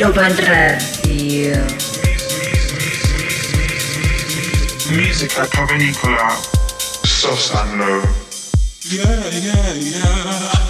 Global Radio. Musica povenicola, soft and low. Yeah, yeah, yeah.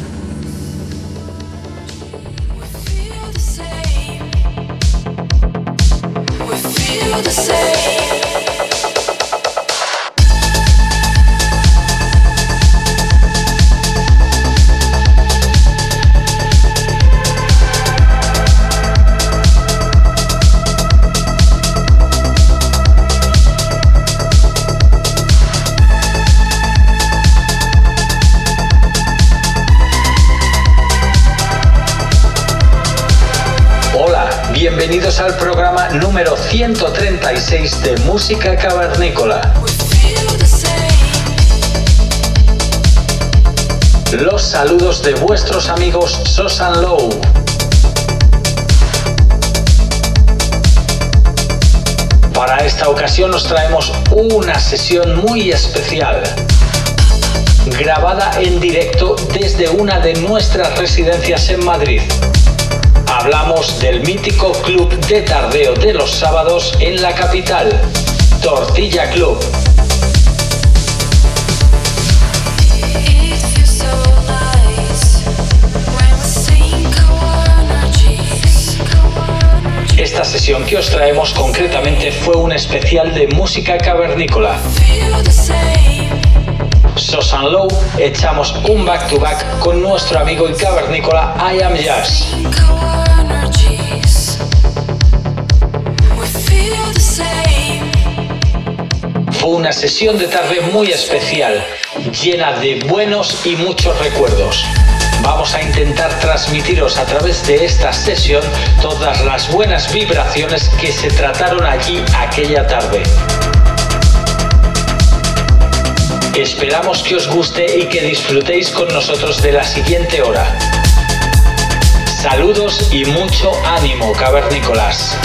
Al programa número 136 de Música Cavernícola. Los saludos de vuestros amigos Sosan Low. Para esta ocasión nos traemos una sesión muy especial, grabada en directo desde una de nuestras residencias en Madrid. Hablamos del mítico club de tardeo de los sábados en la capital, Tortilla Club. Esta sesión que os traemos concretamente fue un especial de música cavernícola. Sosan Low echamos un back to back con nuestro amigo y cavernícola I Am Jazz. Fue una sesión de tarde muy especial, llena de buenos y muchos recuerdos. Vamos a intentar transmitiros a través de esta sesión todas las buenas vibraciones que se trataron allí aquella tarde. Esperamos que os guste y que disfrutéis con nosotros de la siguiente hora. Saludos y mucho ánimo, cavernícolas.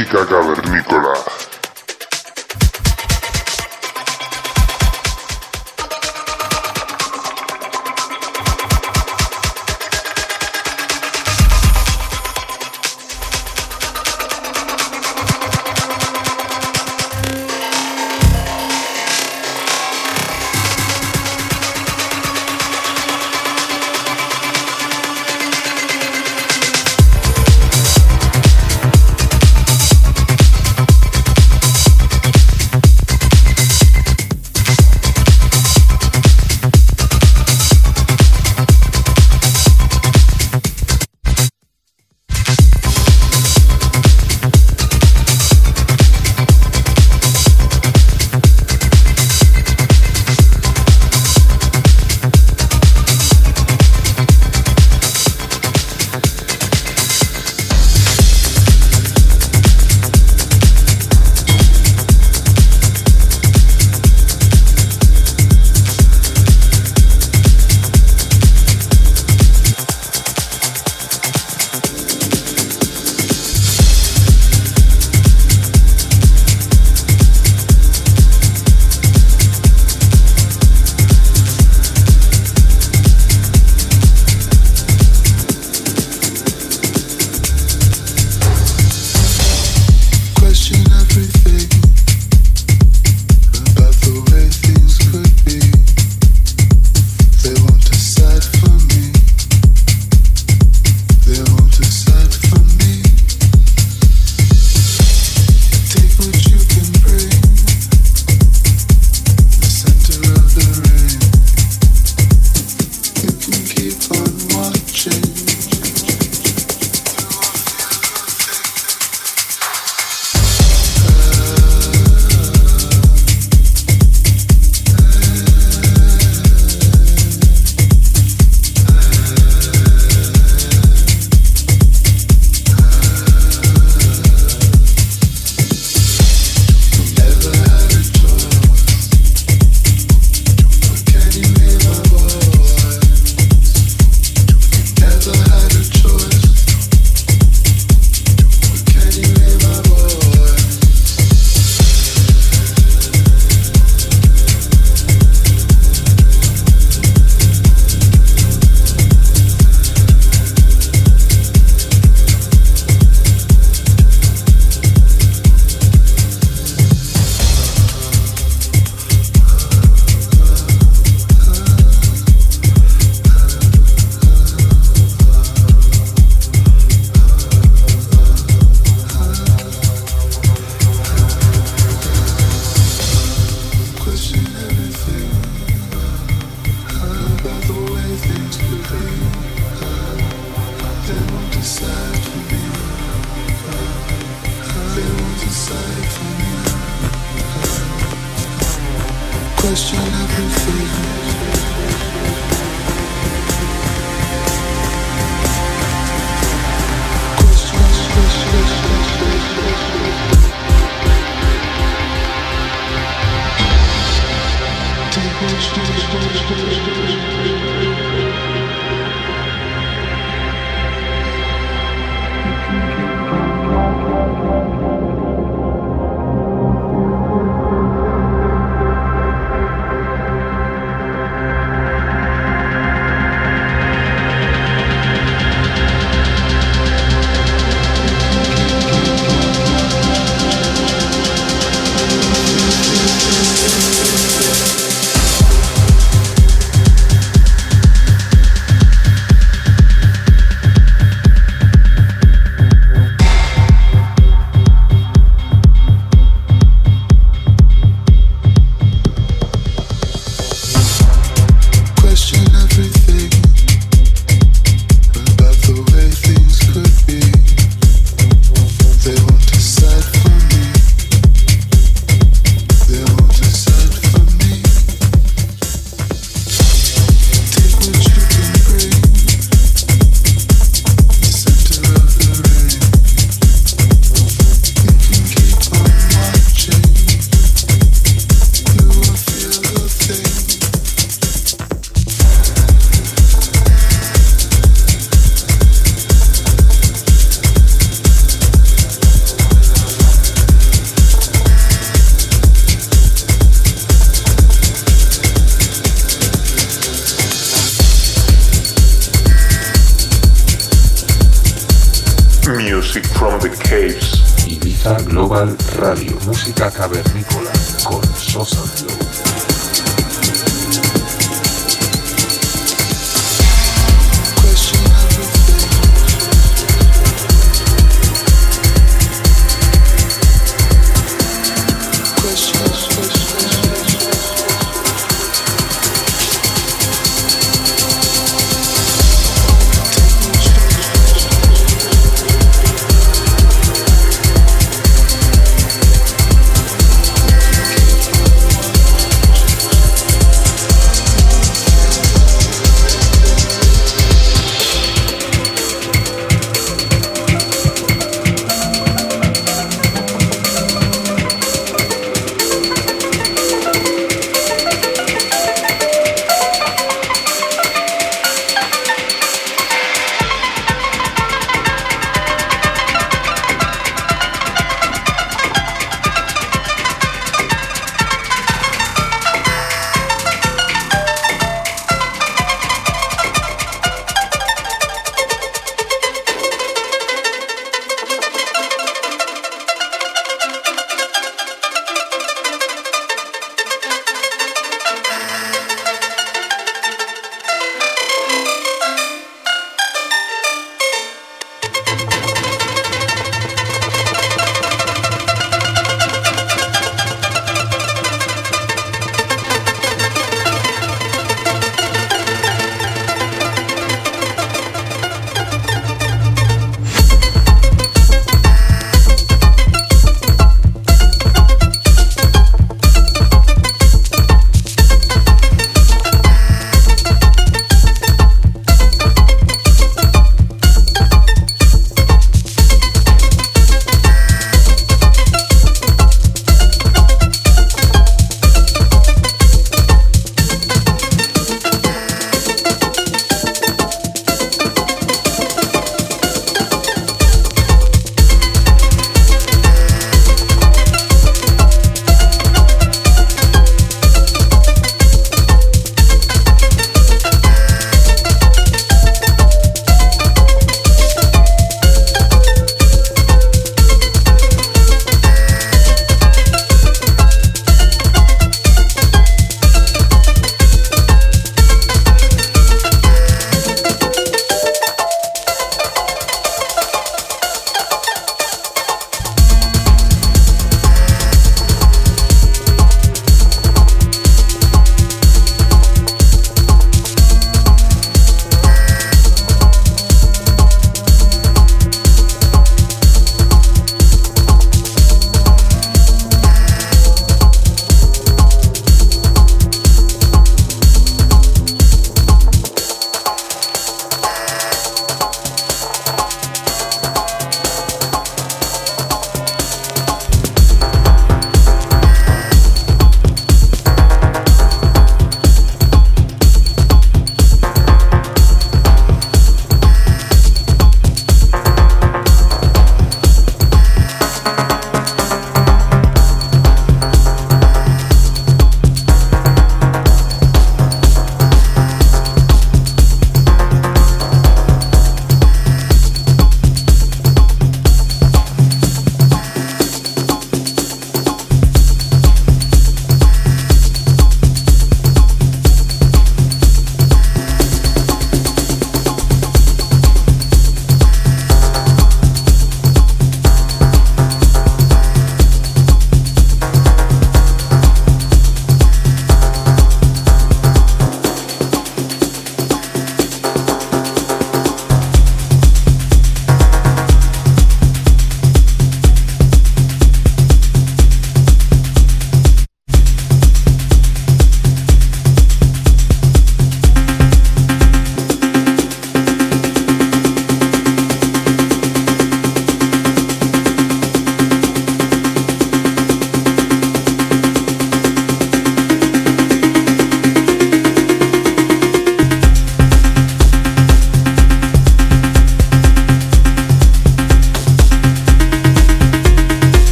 Chicago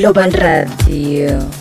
Global Radio.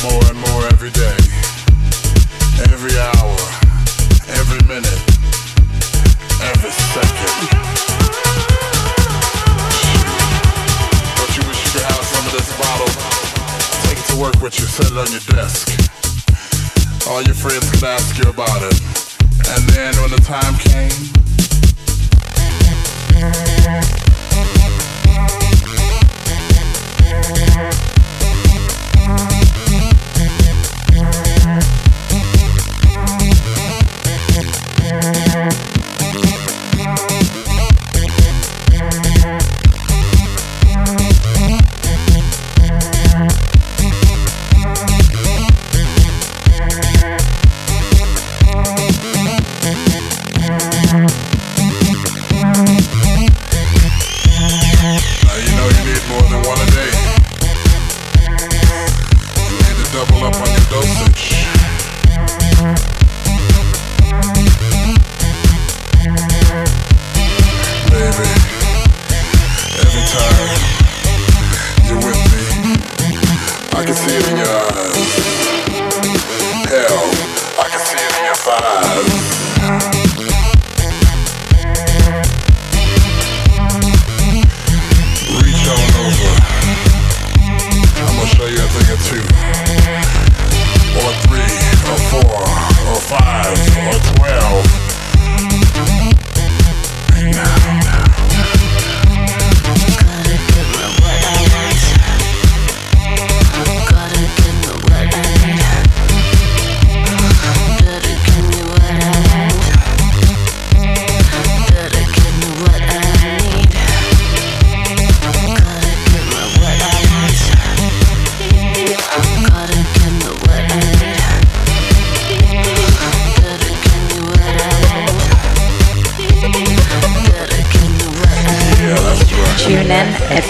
Every day, every hour, every minute, every second. Don't you wish you could have some of this bottle? Take it to work with you, set it on your desk. All your friends could ask you about it. And then when the time came,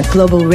Global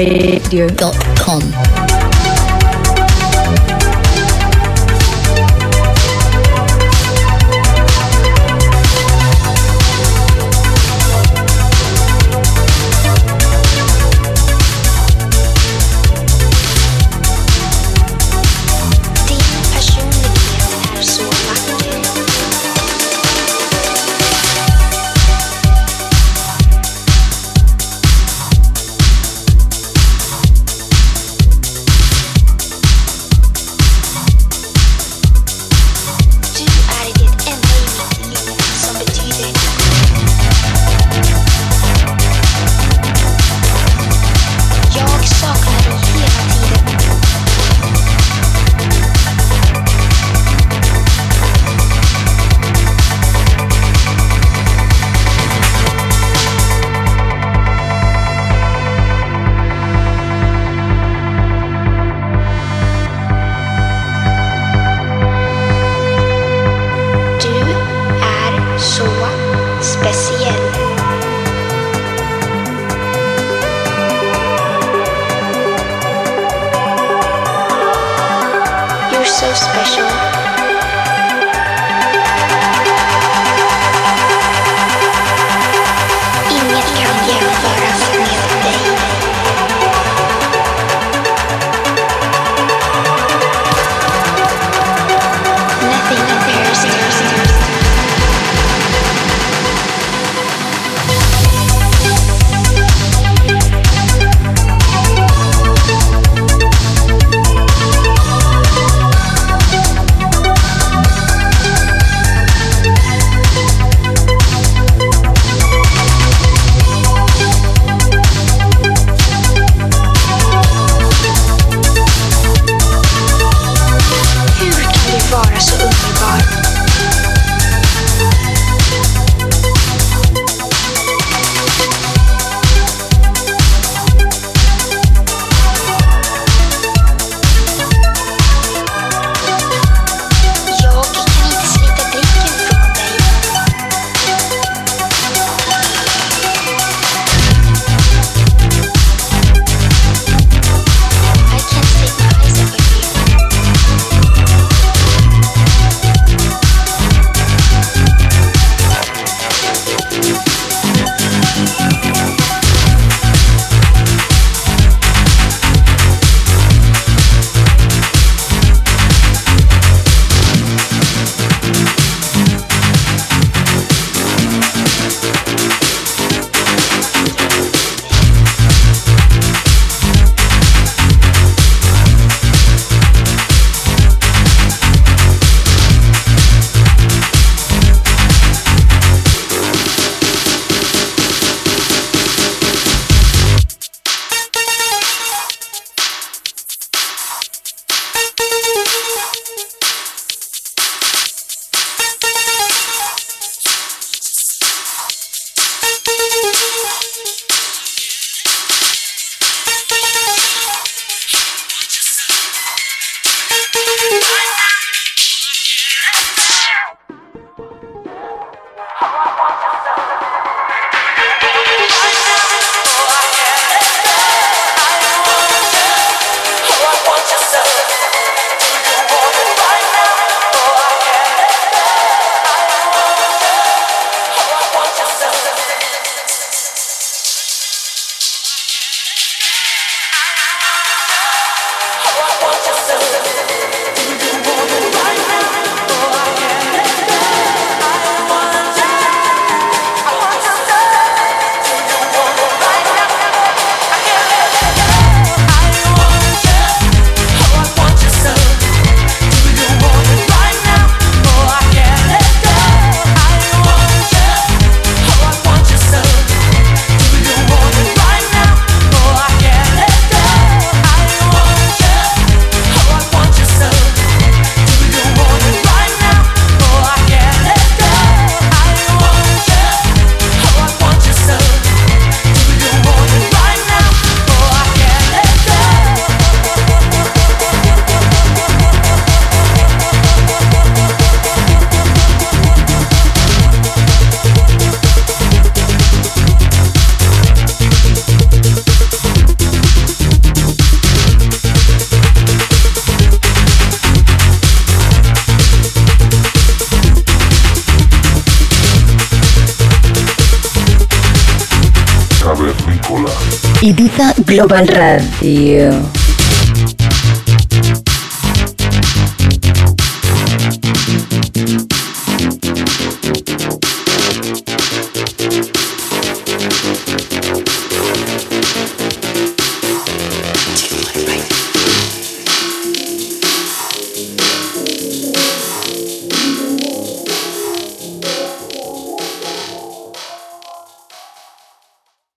Global Radio.